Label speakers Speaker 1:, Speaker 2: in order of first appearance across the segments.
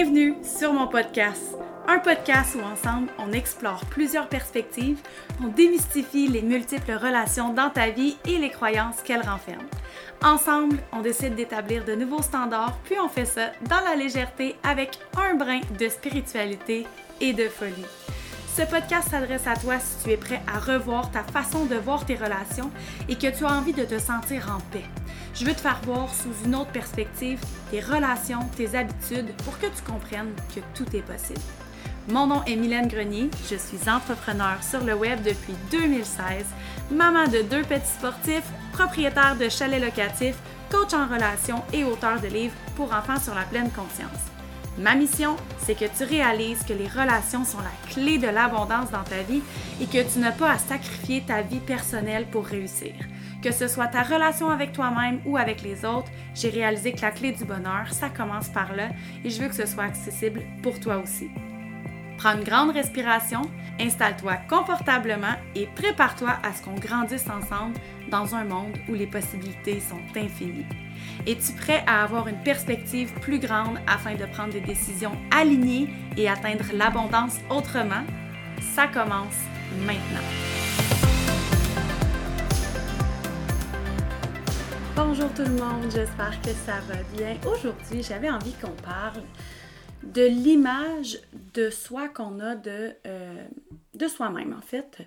Speaker 1: Bienvenue sur mon podcast, un podcast où ensemble on explore plusieurs perspectives, on démystifie les multiples relations dans ta vie et les croyances qu'elles renferment. Ensemble, on décide d'établir de nouveaux standards, puis on fait ça dans la légèreté avec un brin de spiritualité et de folie. Ce podcast s'adresse à toi si tu es prêt à revoir ta façon de voir tes relations et que tu as envie de te sentir en paix. Je veux te faire voir sous une autre perspective tes relations, tes habitudes pour que tu comprennes que tout est possible. Mon nom est Mylène Grenier, je suis entrepreneur sur le web depuis 2016, maman de deux petits sportifs, propriétaire de chalets locatifs, coach en relations et auteur de livres pour enfants sur la pleine conscience. Ma mission, c'est que tu réalises que les relations sont la clé de l'abondance dans ta vie et que tu n'as pas à sacrifier ta vie personnelle pour réussir. Que ce soit ta relation avec toi-même ou avec les autres, j'ai réalisé que la clé du bonheur, ça commence par là et je veux que ce soit accessible pour toi aussi. Prends une grande respiration, installe-toi confortablement et prépare-toi à ce qu'on grandisse ensemble dans un monde où les possibilités sont infinies. Es-tu prêt à avoir une perspective plus grande afin de prendre des décisions alignées et atteindre l'abondance autrement? Ça commence maintenant. Bonjour tout le monde, j'espère que ça va bien. Aujourd'hui, j'avais envie qu'on parle de l'image de soi qu'on a de, euh, de soi-même, en fait.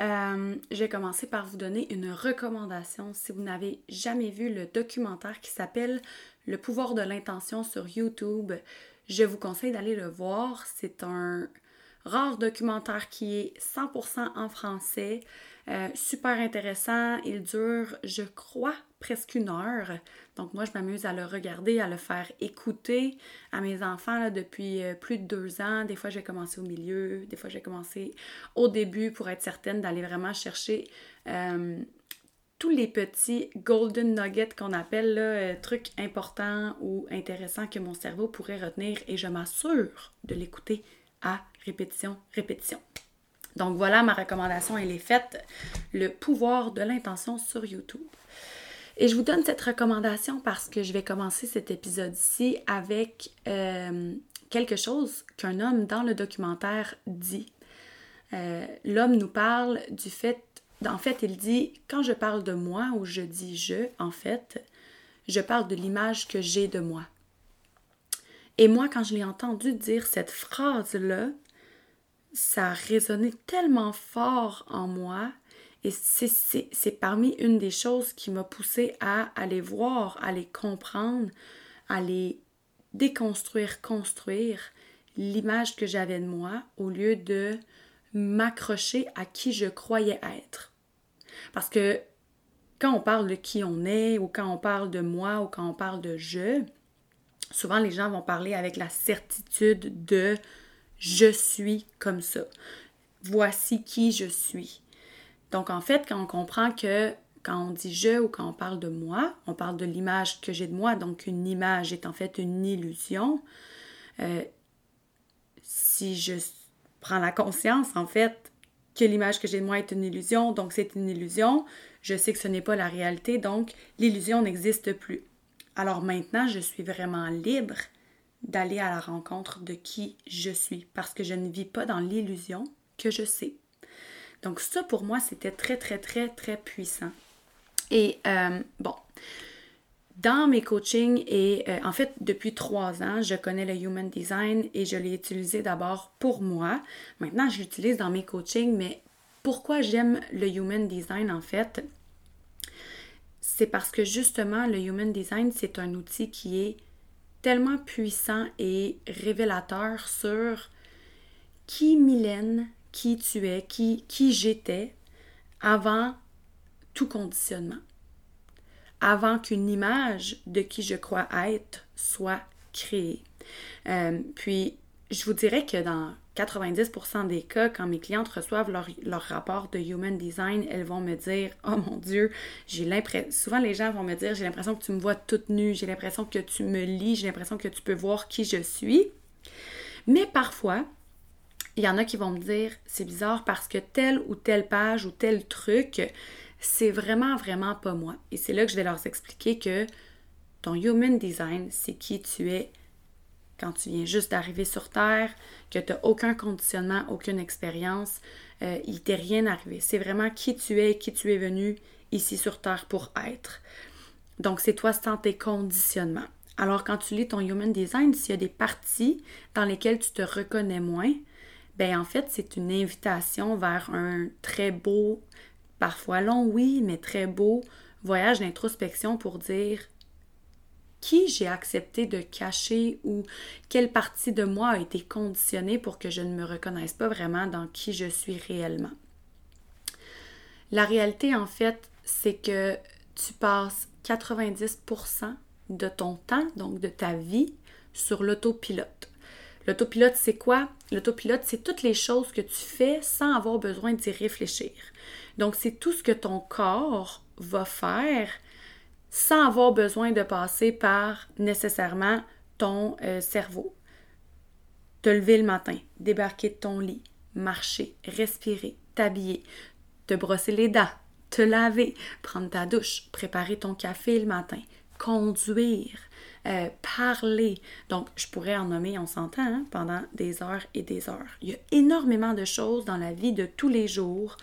Speaker 1: Euh, je vais commencer par vous donner une recommandation. Si vous n'avez jamais vu le documentaire qui s'appelle Le pouvoir de l'intention sur YouTube, je vous conseille d'aller le voir. C'est un rare documentaire qui est 100% en français. Euh, super intéressant. Il dure, je crois, presque une heure. Donc moi, je m'amuse à le regarder, à le faire écouter à mes enfants depuis euh, plus de deux ans. Des fois, j'ai commencé au milieu, des fois, j'ai commencé au début pour être certaine d'aller vraiment chercher euh, tous les petits golden nuggets qu'on appelle là, trucs importants ou intéressants que mon cerveau pourrait retenir et je m'assure de l'écouter à répétition, répétition. Donc voilà, ma recommandation, elle est faite. Le pouvoir de l'intention sur YouTube. Et je vous donne cette recommandation parce que je vais commencer cet épisode-ci avec euh, quelque chose qu'un homme dans le documentaire dit. Euh, l'homme nous parle du fait, en fait, il dit, quand je parle de moi ou je dis je, en fait, je parle de l'image que j'ai de moi. Et moi, quand je l'ai entendu dire cette phrase-là, ça a résonné tellement fort en moi et c'est parmi une des choses qui m'a poussé à aller voir, à les comprendre, à les déconstruire, construire l'image que j'avais de moi au lieu de m'accrocher à qui je croyais être. Parce que quand on parle de qui on est ou quand on parle de moi ou quand on parle de je, souvent les gens vont parler avec la certitude de je suis comme ça. Voici qui je suis. Donc en fait, quand on comprend que quand on dit je ou quand on parle de moi, on parle de l'image que j'ai de moi, donc une image est en fait une illusion. Euh, si je prends la conscience en fait que l'image que j'ai de moi est une illusion, donc c'est une illusion, je sais que ce n'est pas la réalité, donc l'illusion n'existe plus. Alors maintenant, je suis vraiment libre d'aller à la rencontre de qui je suis parce que je ne vis pas dans l'illusion que je sais. Donc ça, pour moi, c'était très, très, très, très puissant. Et euh, bon, dans mes coachings, et euh, en fait, depuis trois ans, je connais le Human Design et je l'ai utilisé d'abord pour moi. Maintenant, je l'utilise dans mes coachings, mais pourquoi j'aime le Human Design, en fait, c'est parce que justement, le Human Design, c'est un outil qui est tellement puissant et révélateur sur qui Mylène, qui tu es, qui, qui j'étais avant tout conditionnement, avant qu'une image de qui je crois être soit créée. Euh, puis, je vous dirais que dans 90% des cas, quand mes clientes reçoivent leur, leur, rapport de Human Design, elles vont me dire Oh mon Dieu, j'ai l'impression. Souvent, les gens vont me dire J'ai l'impression que tu me vois toute nue, j'ai l'impression que tu me lis, j'ai l'impression que tu peux voir qui je suis. Mais parfois, il y en a qui vont me dire C'est bizarre parce que telle ou telle page ou tel truc, c'est vraiment, vraiment pas moi. Et c'est là que je vais leur expliquer que ton Human Design, c'est qui tu es quand tu viens juste d'arriver sur Terre, que tu n'as aucun conditionnement, aucune expérience, euh, il t'est rien arrivé. C'est vraiment qui tu es, qui tu es venu ici sur Terre pour être. Donc, c'est toi sans tes conditionnements. Alors, quand tu lis ton Human Design, s'il y a des parties dans lesquelles tu te reconnais moins, ben en fait, c'est une invitation vers un très beau, parfois long, oui, mais très beau voyage d'introspection pour dire qui j'ai accepté de cacher ou quelle partie de moi a été conditionnée pour que je ne me reconnaisse pas vraiment dans qui je suis réellement. La réalité, en fait, c'est que tu passes 90% de ton temps, donc de ta vie, sur l'autopilote. L'autopilote, c'est quoi? L'autopilote, c'est toutes les choses que tu fais sans avoir besoin d'y réfléchir. Donc, c'est tout ce que ton corps va faire sans avoir besoin de passer par nécessairement ton euh, cerveau. Te lever le matin, débarquer de ton lit, marcher, respirer, t'habiller, te brosser les dents, te laver, prendre ta douche, préparer ton café le matin, conduire, euh, parler. Donc, je pourrais en nommer, on s'entend, hein, pendant des heures et des heures. Il y a énormément de choses dans la vie de tous les jours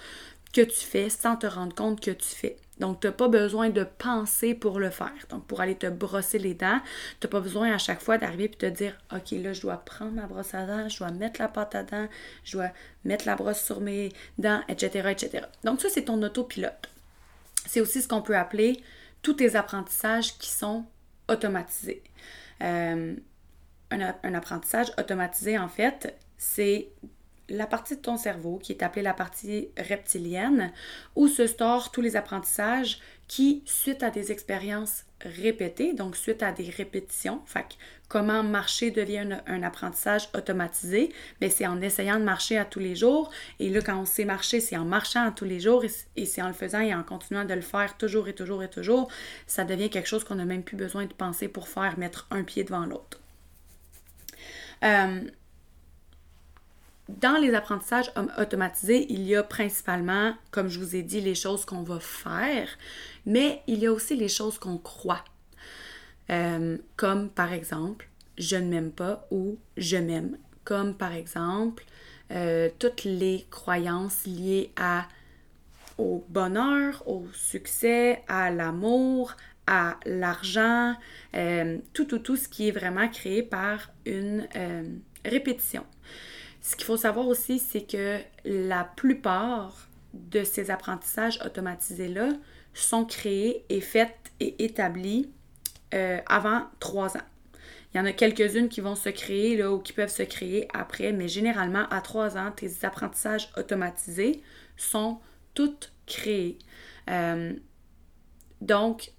Speaker 1: que tu fais sans te rendre compte que tu fais. Donc, tu n'as pas besoin de penser pour le faire. Donc, pour aller te brosser les dents, tu n'as pas besoin à chaque fois d'arriver et te dire OK, là, je dois prendre ma brosse à dents, je dois mettre la pâte à dents, je dois mettre la brosse sur mes dents, etc. etc. Donc, ça, c'est ton autopilote. C'est aussi ce qu'on peut appeler tous tes apprentissages qui sont automatisés. Euh, un apprentissage automatisé, en fait, c'est la partie de ton cerveau qui est appelée la partie reptilienne, où se store tous les apprentissages qui, suite à des expériences répétées, donc suite à des répétitions, fait comment marcher devient un, apprentissage automatisé, mais c'est en essayant de marcher à tous les jours. Et là, quand on sait marcher, c'est en marchant à tous les jours et, c'est en le faisant et en continuant de le faire toujours et toujours et toujours, ça devient quelque chose qu'on n'a même plus besoin de penser pour faire, mettre un pied devant l'autre. Euh, dans les apprentissages automatisés, il y a principalement, comme je vous ai dit, les choses qu'on va faire, mais il y a aussi les choses qu'on croit. Euh, comme par exemple, je ne m'aime pas ou je m'aime. Comme par exemple, euh, toutes les croyances liées à, au bonheur, au succès, à l'amour, à l'argent, euh, tout, tout, tout ce qui est vraiment créé par une répétition. Ce qu'il faut savoir aussi, c'est que la plupart de ces apprentissages automatisés-là sont créés et faits et établis euh, avant trois ans. Il y en a quelques-unes qui vont se créer là, ou qui peuvent se créer après, mais généralement, à trois ans, tes apprentissages automatisés sont toutes créés. Euh, donc,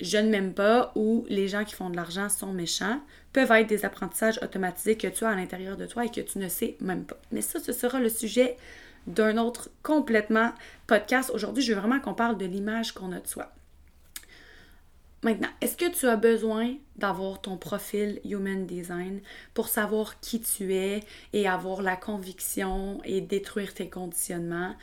Speaker 1: je ne m'aime pas ou les gens qui font de l'argent sont méchants peuvent être des apprentissages automatisés que tu as à l'intérieur de toi et que tu ne sais même pas. Mais ça, ce sera le sujet d'un autre complètement podcast. Aujourd'hui, je veux vraiment qu'on parle de l'image qu'on a de soi. Maintenant, est-ce que tu as besoin d'avoir ton profil Human Design pour savoir qui tu es et avoir la conviction et détruire tes conditionnements?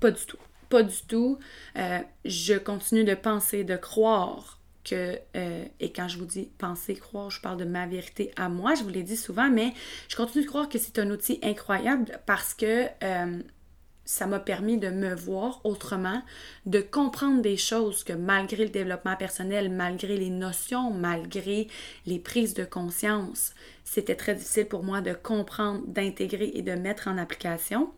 Speaker 1: Pas du tout. Pas du tout. Euh, je continue de penser, de croire que, euh, et quand je vous dis penser, croire, je parle de ma vérité à moi, je vous l'ai dit souvent, mais je continue de croire que c'est un outil incroyable parce que euh, ça m'a permis de me voir autrement, de comprendre des choses que malgré le développement personnel, malgré les notions, malgré les prises de conscience, c'était très difficile pour moi de comprendre, d'intégrer et de mettre en application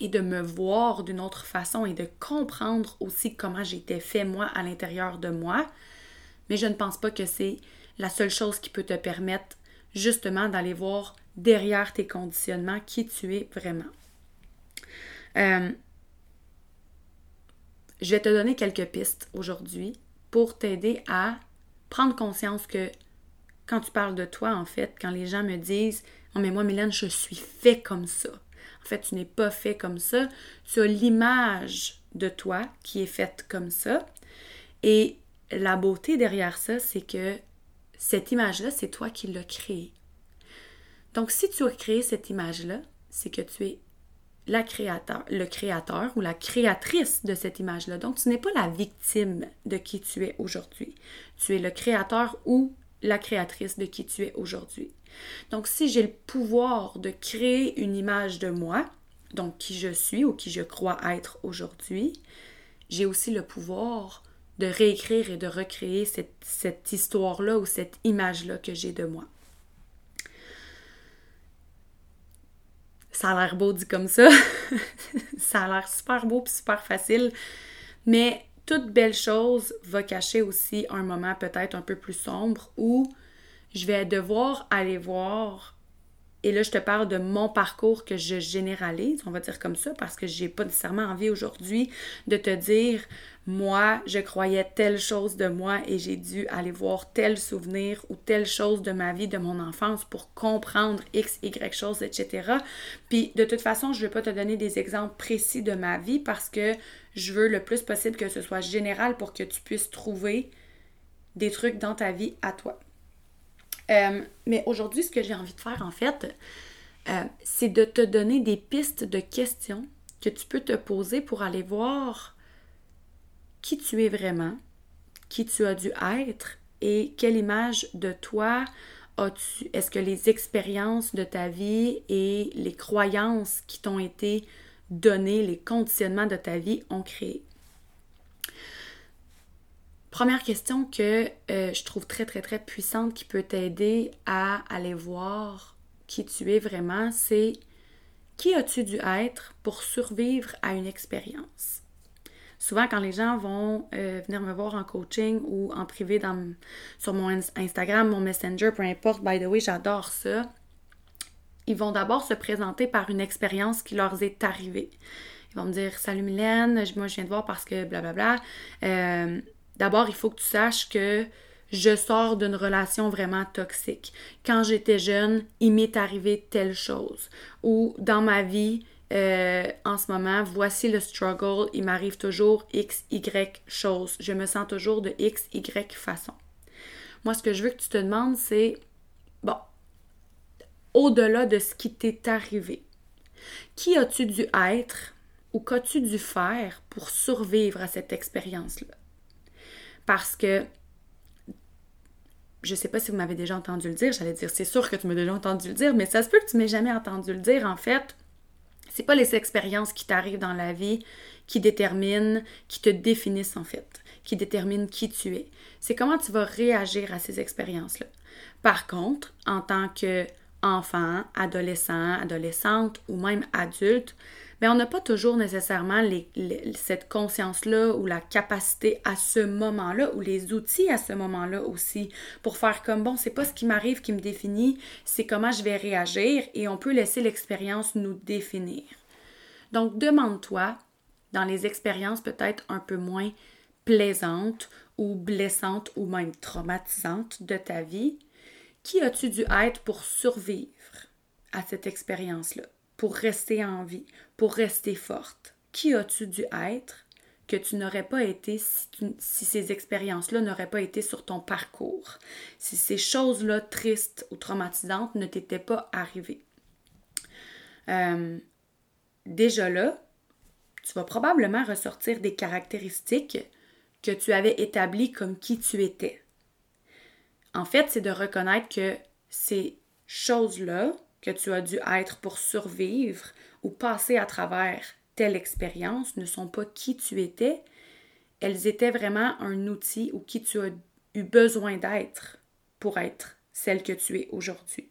Speaker 1: et de me voir d'une autre façon et de comprendre aussi comment j'étais fait moi à l'intérieur de moi. Mais je ne pense pas que c'est la seule chose qui peut te permettre justement d'aller voir derrière tes conditionnements qui tu es vraiment. Euh, je vais te donner quelques pistes aujourd'hui pour t'aider à prendre conscience que quand tu parles de toi, en fait, quand les gens me disent Oh, mais moi, Mylène, je suis fait comme ça. En fait, tu n'es pas fait comme ça. Tu as l'image de toi qui est faite comme ça. Et la beauté derrière ça, c'est que cette image-là, c'est toi qui l'as créée. Donc, si tu as créé cette image-là, c'est que tu es la créateur, le créateur ou la créatrice de cette image-là. Donc, tu n'es pas la victime de qui tu es aujourd'hui. Tu es le créateur ou la créatrice de qui tu es aujourd'hui. Donc, si j'ai le pouvoir de créer une image de moi, donc qui je suis ou qui je crois être aujourd'hui, j'ai aussi le pouvoir de réécrire et de recréer cette, histoire-là ou cette image-là que j'ai de moi. Ça a l'air beau dit comme ça. ça a l'air super beau et super facile. Mais toute belle chose va cacher aussi un moment peut-être un peu plus sombre où je vais devoir aller voir et là, je te parle de mon parcours que je généralise, on va dire comme ça, parce que j'ai pas nécessairement envie aujourd'hui de te dire, moi, je croyais telle chose de moi et j'ai dû aller voir tel souvenir ou telle chose de ma vie, de mon enfance pour comprendre X, Y chose, etc. Puis, de toute façon, je ne vais pas te donner des exemples précis de ma vie parce que je veux le plus possible que ce soit général pour que tu puisses trouver des trucs dans ta vie à toi. Euh, mais aujourd'hui, ce que j'ai envie de faire, en fait, euh, c'est de te donner des pistes de questions que tu peux te poser pour aller voir qui tu es vraiment, qui tu as dû être et quelle image de toi as-tu? Est-ce que les expériences de ta vie et les croyances qui t'ont été données, les conditionnements de ta vie ont créé? Première question que euh, je trouve très, très, très puissante qui peut t'aider à aller voir qui tu es vraiment, c'est qui as-tu dû être pour survivre à une expérience? Souvent, quand les gens vont euh, venir me voir en coaching ou en privé sur mon Instagram, mon Messenger, peu importe, by the way, j'adore ça. Ils vont d'abord se présenter par une expérience qui leur est arrivée. Ils vont me dire Salut Mylène, moi je viens de voir parce que blablabla. Euh, D'abord, il faut que tu saches que je sors d'une relation vraiment toxique. Quand j'étais jeune, il m'est arrivé telle chose. Ou dans ma vie, euh, en ce moment, voici le struggle, il m'arrive toujours X, Y chose. Je me sens toujours de X, Y façon. Moi, ce que je veux que tu te demandes, c'est, bon, au-delà de ce qui t'est arrivé, qui as-tu dû être ou qu'as-tu dû faire pour survivre à cette expérience-là? Parce que je sais pas si vous m'avez déjà entendu le dire, j'allais dire c'est sûr que tu m'as déjà entendu le dire, mais ça se peut que tu m'aies jamais entendu le dire en fait. C'est pas les expériences qui t'arrivent dans la vie qui déterminent, qui te définissent en fait, qui déterminent qui tu es. C'est comment tu vas réagir à ces expériences-là. Par contre, en tant que enfant, adolescent, adolescente ou même adulte, mais on n'a pas toujours nécessairement cette conscience-là ou la capacité à ce moment-là ou les outils à ce moment-là aussi pour faire comme bon, c'est pas ce qui m'arrive qui me définit, c'est comment je vais réagir et on peut laisser l'expérience nous définir. Donc demande-toi dans les expériences peut-être un peu moins plaisantes ou blessantes ou même traumatisantes de ta vie, qui as-tu dû être pour survivre à cette expérience-là? pour rester en vie, pour rester forte? Qui as-tu dû être que tu n'aurais pas été si, ces expériences-là n'auraient pas été sur ton parcours, si ces choses-là tristes ou traumatisantes ne t'étaient pas arrivées? Euh, déjà là, tu vas probablement ressortir des caractéristiques que tu avais établies comme qui tu étais. En fait, c'est de reconnaître que ces choses-là que tu as dû être pour survivre ou passer à travers telle expérience ne sont pas qui tu étais, elles étaient vraiment un outil ou qui tu as eu besoin d'être pour être celle que tu es aujourd'hui.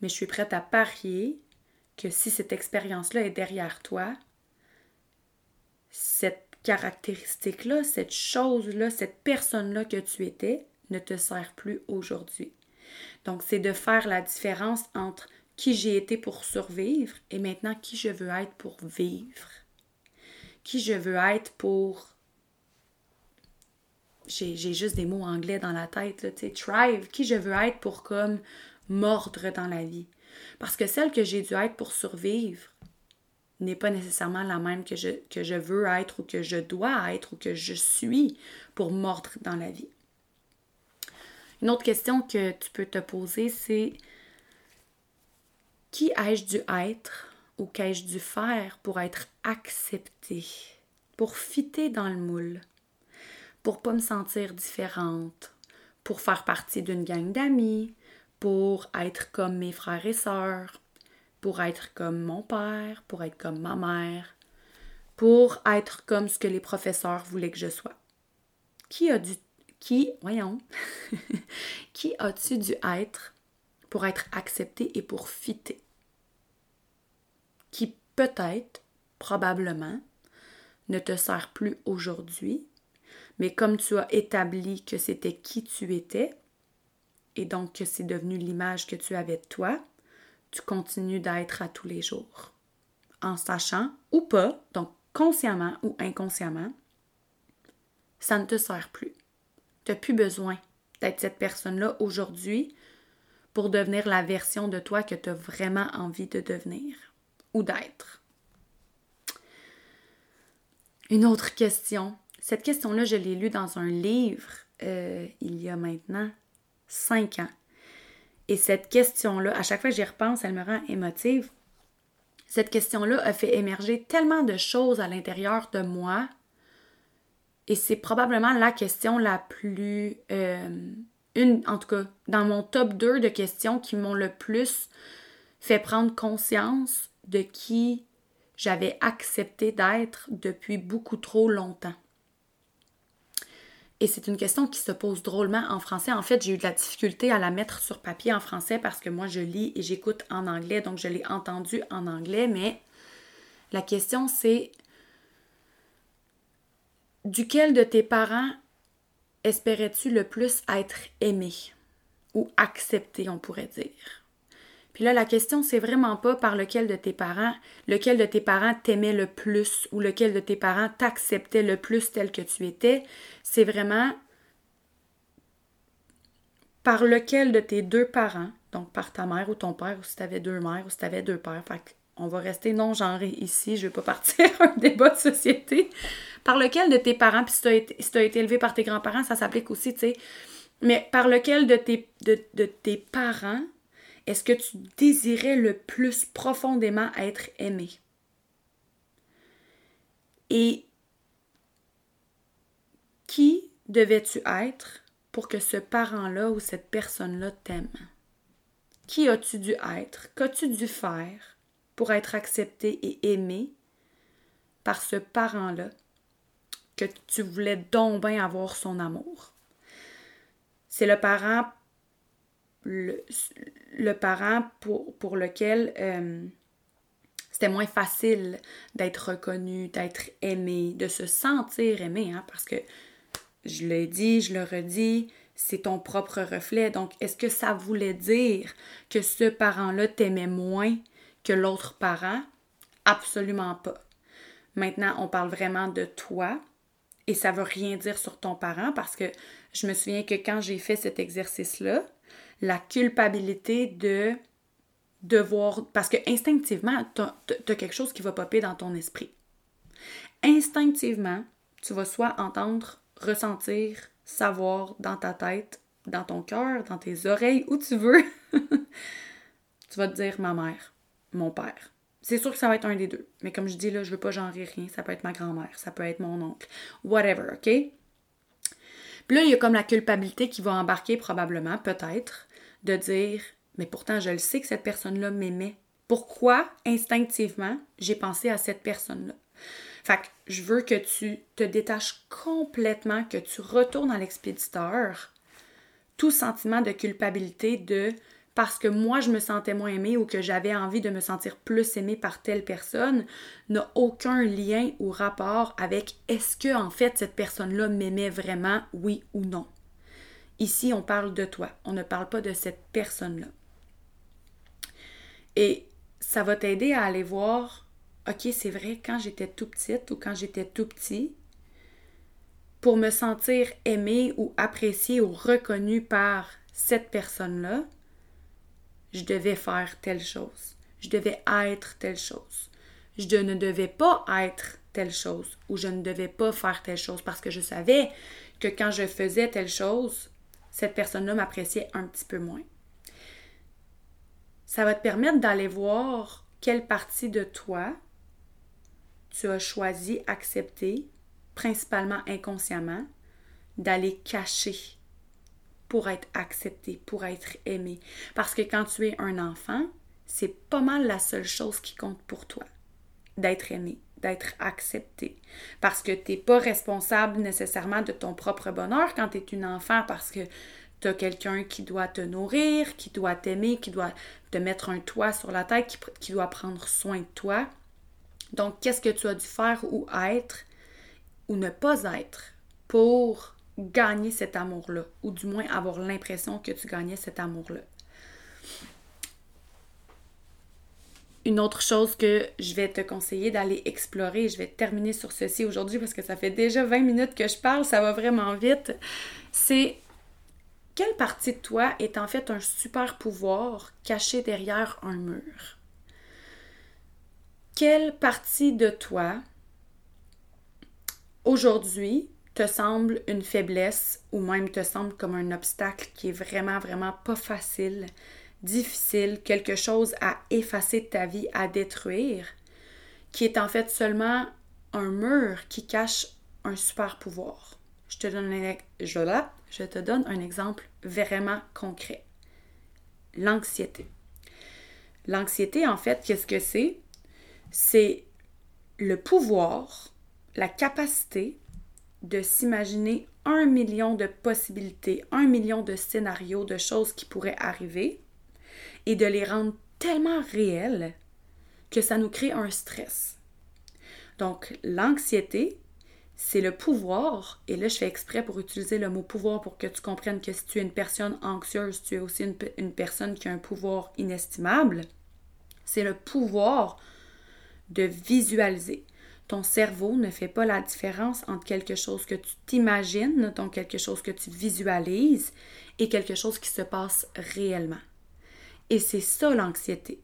Speaker 1: Mais je suis prête à parier que si cette expérience-là est derrière toi, cette caractéristique-là, cette chose-là, cette personne-là que tu étais ne te sert plus aujourd'hui. Donc, c'est de faire la différence entre qui j'ai été pour survivre et maintenant qui je veux être pour vivre. Qui je veux être pour. J'ai juste des mots anglais dans la tête, tu sais, thrive. Qui je veux être pour comme mordre dans la vie. Parce que celle que j'ai dû être pour survivre n'est pas nécessairement la même que je, que je veux être ou que je dois être ou que je suis pour mordre dans la vie. Une autre question que tu peux te poser, c'est qui ai-je dû être ou qu'ai-je dû faire pour être acceptée, pour fitter dans le moule, pour pas me sentir différente, pour faire partie d'une gang d'amis, pour être comme mes frères et sœurs, pour être comme mon père, pour être comme ma mère, pour être comme ce que les professeurs voulaient que je sois? Qui a dû qui, voyons, qui as-tu dû être pour être accepté et pour fitter? Qui peut-être, probablement, ne te sert plus aujourd'hui, mais comme tu as établi que c'était qui tu étais, et donc que c'est devenu l'image que tu avais de toi, tu continues d'être à tous les jours. En sachant ou pas, donc consciemment ou inconsciemment, ça ne te sert plus. Plus besoin d'être cette personne-là aujourd'hui pour devenir la version de toi que tu as vraiment envie de devenir ou d'être. Une autre question. Cette question-là, je l'ai lue dans un livre euh, il y a maintenant cinq ans. Et cette question-là, à chaque fois que j'y repense, elle me rend émotive. Cette question-là a fait émerger tellement de choses à l'intérieur de moi. Et c'est probablement la question la plus... Euh, une, en tout cas, dans mon top 2 de questions qui m'ont le plus fait prendre conscience de qui j'avais accepté d'être depuis beaucoup trop longtemps. Et c'est une question qui se pose drôlement en français. En fait, j'ai eu de la difficulté à la mettre sur papier en français parce que moi, je lis et j'écoute en anglais, donc je l'ai entendu en anglais, mais la question c'est duquel de tes parents espérais-tu le plus être aimé ou accepté, on pourrait dire? Puis là, la question, c'est vraiment pas par lequel de tes parents, lequel de tes parents t'aimait le plus ou lequel de tes parents t'acceptait le plus tel que tu étais. C'est vraiment par lequel de tes deux parents, donc par ta mère ou ton père, ou si tu avais deux mères ou si tu avais deux pères. Fait on va rester non-genré ici, je vais pas partir un débat de société. Par lequel de tes parents, puis si tu as, été, élevé par tes grands-parents, ça s'applique aussi, tu sais. Mais par lequel de tes, de tes parents est-ce que tu désirais le plus profondément être aimé? Et qui devais-tu être pour que ce parent-là ou cette personne-là t'aime? Qui as-tu dû être? Qu'as-tu dû faire pour être accepté et aimé par ce parent-là? Que tu voulais donc bien avoir son amour? C'est le parent le, parent pour, lequel euh, c'était moins facile d'être reconnu, d'être aimé, de se sentir aimé, hein, parce que je l'ai dit, je le redis, c'est ton propre reflet. Donc, est-ce que ça voulait dire que ce parent-là t'aimait moins que l'autre parent? Absolument pas. Maintenant, on parle vraiment de toi et ça veut rien dire sur ton parent parce que je me souviens que quand j'ai fait cet exercice-là, la culpabilité de devoir. Parce que instinctivement, tu as, quelque chose qui va popper dans ton esprit. Instinctivement, tu vas soit entendre, ressentir, savoir dans ta tête, dans ton cœur, dans tes oreilles, où tu veux. tu vas te dire ma mère, mon père. C'est sûr que ça va être un des deux. Mais comme je dis là, je veux pas genrer rien. Ça peut être ma grand-mère, ça peut être mon oncle. Whatever, OK? Puis là, il y a comme la culpabilité qui va embarquer probablement, peut-être, de dire Mais pourtant, je le sais que cette personne-là m'aimait. Pourquoi, instinctivement, j'ai pensé à cette personne-là? Fait que je veux que tu te détaches complètement, que tu retournes à l'expéditeur, tout sentiment de culpabilité de parce que moi je me sentais moins aimée ou que j'avais envie de me sentir plus aimée par telle personne n'a aucun lien ou rapport avec est-ce que en fait cette personne-là m'aimait vraiment, oui ou non. Ici, on parle de toi, on ne parle pas de cette personne-là. Et ça va t'aider à aller voir, ok, c'est vrai, quand j'étais tout petite ou quand j'étais tout petit, pour me sentir aimée ou appréciée ou reconnue par cette personne-là, je devais faire telle chose, je devais être telle chose, je ne devais pas être telle chose ou je ne devais pas faire telle chose parce que je savais que quand je faisais telle chose, cette personne-là m'appréciait un petit peu moins. Ça va te permettre d'aller voir quelle partie de toi tu as choisi, accepter, principalement inconsciemment, d'aller cacher pour être accepté, pour être aimé. Parce que quand tu es un enfant, c'est pas mal la seule chose qui compte pour toi, d'être aimé, d'être accepté. Parce que tu n'es pas responsable nécessairement de ton propre bonheur quand tu es une enfant, parce que tu as quelqu'un qui doit te nourrir, qui doit t'aimer, qui doit te mettre un toit sur la tête, qui, qui doit prendre soin de toi. Donc, qu'est-ce que tu as dû faire ou être ou ne pas être pour gagner cet amour-là, ou du moins avoir l'impression que tu gagnais cet amour-là. Une autre chose que je vais te conseiller d'aller explorer, je vais terminer sur ceci aujourd'hui parce que ça fait déjà 20 minutes que je parle, ça va vraiment vite, c'est quelle partie de toi est en fait un super pouvoir caché derrière un mur? Quelle partie de toi aujourd'hui te semble une faiblesse ou même te semble comme un obstacle qui est vraiment, vraiment pas facile, difficile, quelque chose à effacer de ta vie, à détruire, qui est en fait seulement un mur qui cache un super pouvoir. Je te donne un, je, je te donne un exemple vraiment concret. L'anxiété. L'anxiété, en fait, qu'est-ce que c'est? C'est le pouvoir, la capacité de s'imaginer un million de possibilités, un million de scénarios, de choses qui pourraient arriver et de les rendre tellement réelles que ça nous crée un stress. Donc, l'anxiété, c'est le pouvoir, et là je fais exprès pour utiliser le mot pouvoir pour que tu comprennes que si tu es une personne anxieuse, tu es aussi une, une personne qui a un pouvoir inestimable. C'est le pouvoir de visualiser, ton cerveau ne fait pas la différence entre quelque chose que tu t'imagines, donc quelque chose que tu visualises, et quelque chose qui se passe réellement. Et c'est ça l'anxiété.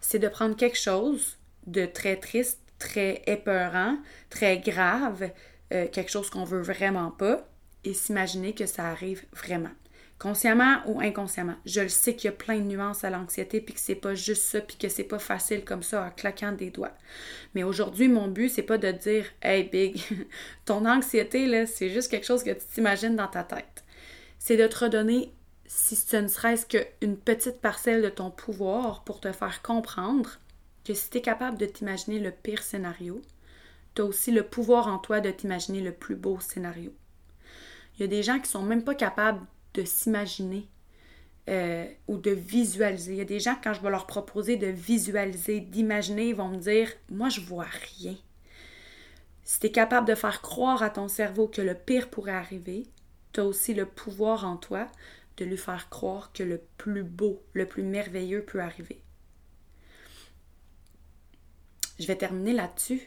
Speaker 1: C'est de prendre quelque chose de très triste, très épeurant, très grave, euh, quelque chose qu'on veut vraiment pas, et s'imaginer que ça arrive vraiment consciemment ou inconsciemment. Je le sais qu'il y a plein de nuances à l'anxiété, puis que c'est pas juste ça, puis que c'est pas facile comme ça en claquant des doigts. Mais aujourd'hui, mon but, c'est pas de dire Hey Big, ton anxiété, là, c'est juste quelque chose que tu t'imagines dans ta tête. C'est de te redonner, si ce ne serait-ce qu'une petite parcelle de ton pouvoir pour te faire comprendre que si tu es capable de t'imaginer le pire scénario, tu as aussi le pouvoir en toi de t'imaginer le plus beau scénario. Il y a des gens qui sont même pas capables de s'imaginer euh, ou de visualiser. Il y a des gens, quand je vais leur proposer de visualiser, d'imaginer, ils vont me dire Moi, je vois rien. Si tu es capable de faire croire à ton cerveau que le pire pourrait arriver, tu as aussi le pouvoir en toi de lui faire croire que le plus beau, le plus merveilleux peut arriver. Je vais terminer là-dessus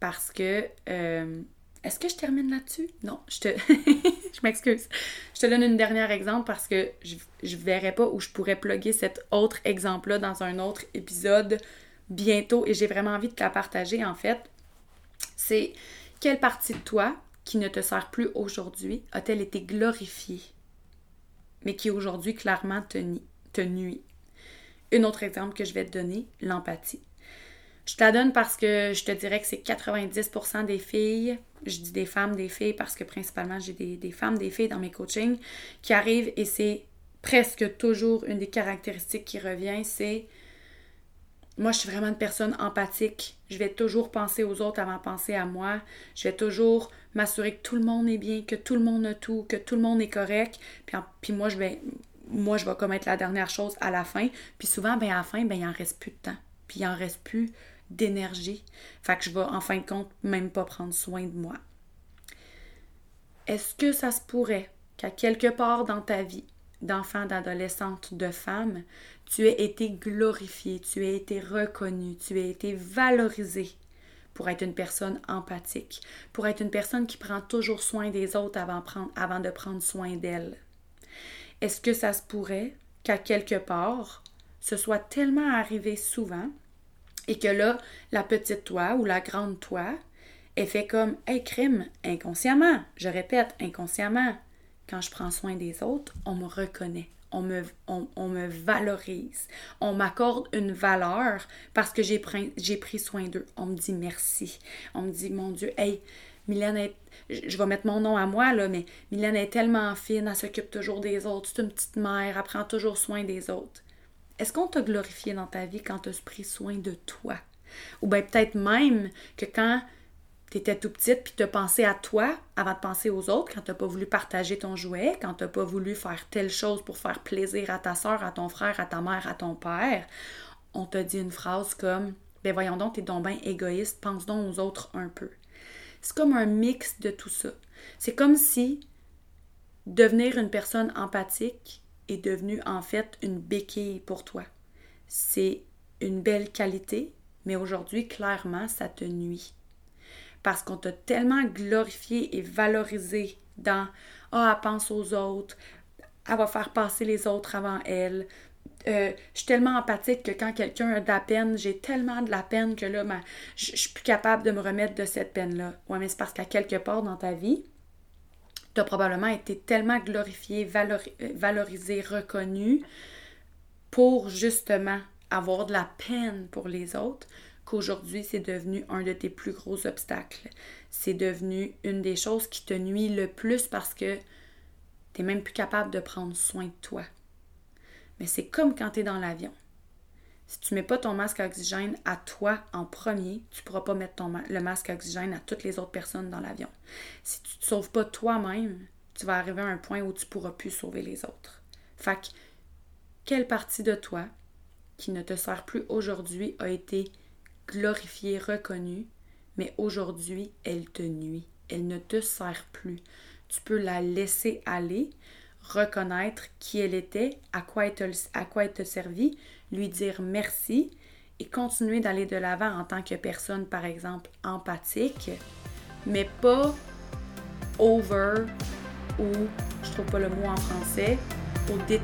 Speaker 1: parce que euh, est-ce que je termine là-dessus? Non, je te. je m'excuse. Je te donne un dernier exemple parce que je ne verrai pas où je pourrais plugger cet autre exemple-là dans un autre épisode bientôt et j'ai vraiment envie de te la partager en fait. C'est quelle partie de toi qui ne te sert plus aujourd'hui a-t-elle été glorifiée, mais qui aujourd'hui clairement te, te nuit? Un autre exemple que je vais te donner, l'empathie. Je te la donne parce que je te dirais que c'est 90% des filles, je dis des femmes, des filles, parce que principalement j'ai des, femmes, des filles dans mes coachings qui arrivent et c'est presque toujours une des caractéristiques qui revient, c'est moi je suis vraiment une personne empathique. Je vais toujours penser aux autres avant de penser à moi. Je vais toujours m'assurer que tout le monde est bien, que tout le monde a tout, que tout le monde est correct. Puis, puis moi je vais moi je vais commettre la dernière chose à la fin. Puis souvent ben à la fin ben il en reste plus de temps. Puis il en reste plus d'énergie. Fait que je vais en fin de compte même pas prendre soin de moi. Est-ce que ça se pourrait qu'à quelque part dans ta vie, d'enfant, d'adolescente, de femme, tu aies été glorifié, tu aies été reconnu, tu aies été valorisé pour être une personne empathique, pour être une personne qui prend toujours soin des autres avant, avant de prendre soin d'elle? Est-ce que ça se pourrait qu'à quelque part, ce soit tellement arrivé souvent et que là, la petite toi ou la grande toi, elle fait comme Hey, crime, inconsciemment, je répète, inconsciemment, quand je prends soin des autres, on me reconnaît. On me, on, me valorise. On m'accorde une valeur parce que j'ai pris, pris soin d'eux. On me dit merci. On me dit, mon Dieu, hey, Mylène est je vais mettre mon nom à moi, là, mais Mylène est tellement fine, elle s'occupe toujours des autres, c'est une petite mère, elle prend toujours soin des autres. Est-ce qu'on t'a glorifié dans ta vie quand tu as pris soin de toi? Ou bien peut-être même que quand tu étais tout petite puis tu as pensé à toi avant de penser aux autres, quand tu pas voulu partager ton jouet, quand tu pas voulu faire telle chose pour faire plaisir à ta soeur, à ton frère, à ta mère, à ton père, on t'a dit une phrase comme Ben voyons donc, t'es donc bien égoïste, pense donc aux autres un peu. C'est comme un mix de tout ça. C'est comme si devenir une personne empathique est devenu en fait une béquille pour toi. C'est une belle qualité, mais aujourd'hui, clairement, ça te nuit. Parce qu'on t'a tellement glorifié et valorisé dans Ah, elle pense aux autres, elle va faire passer les autres avant elle, euh, je suis tellement empathique que quand quelqu'un a de la peine, j'ai tellement de la peine que là, je, je suis plus capable de me remettre de cette peine-là. Ouais, mais c'est parce qu'à quelque part dans ta vie, tu as probablement été tellement glorifié, valorisé, reconnu pour justement avoir de la peine pour les autres qu'aujourd'hui, c'est devenu un de tes plus gros obstacles. C'est devenu une des choses qui te nuit le plus parce que tu n'es même plus capable de prendre soin de toi. Mais c'est comme quand tu es dans l'avion. Si tu ne mets pas ton masque à oxygène à toi en premier, tu ne pourras pas mettre ton le masque à oxygène à toutes les autres personnes dans l'avion. Si tu ne te sauves pas toi-même, tu vas arriver à un point où tu ne pourras plus sauver les autres. Fait que, quelle partie de toi qui ne te sert plus aujourd'hui a été glorifiée, reconnue, mais aujourd'hui, elle te nuit. Elle ne te sert plus. Tu peux la laisser aller, reconnaître qui elle était, à quoi elle te, à quoi elle te servit, lui dire merci et continuer d'aller de l'avant en tant que personne, par exemple, empathique, mais pas over ou, je trouve pas le mot en français,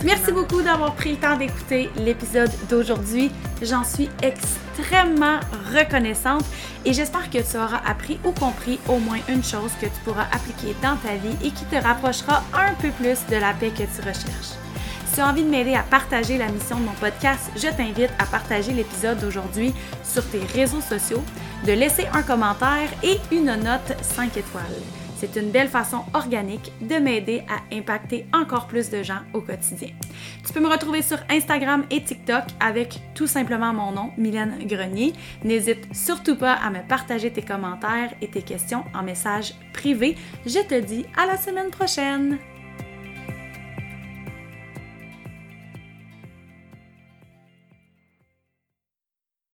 Speaker 1: Merci beaucoup d'avoir pris le temps d'écouter l'épisode d'aujourd'hui. J'en suis extrêmement reconnaissante et j'espère que tu auras appris ou compris au moins une chose que tu pourras appliquer dans ta vie et qui te rapprochera un peu plus de la paix que tu recherches. Si tu as envie de m'aider à partager la mission de mon podcast, je t'invite à partager l'épisode d'aujourd'hui sur tes réseaux sociaux, de laisser un commentaire et une note 5 étoiles. C'est une belle façon organique de m'aider à impacter encore plus de gens au quotidien. Tu peux me retrouver sur Instagram et TikTok avec tout simplement mon nom, Mylène Grenier. N'hésite surtout pas à me partager tes commentaires et tes questions en message privé. Je te dis à la semaine prochaine!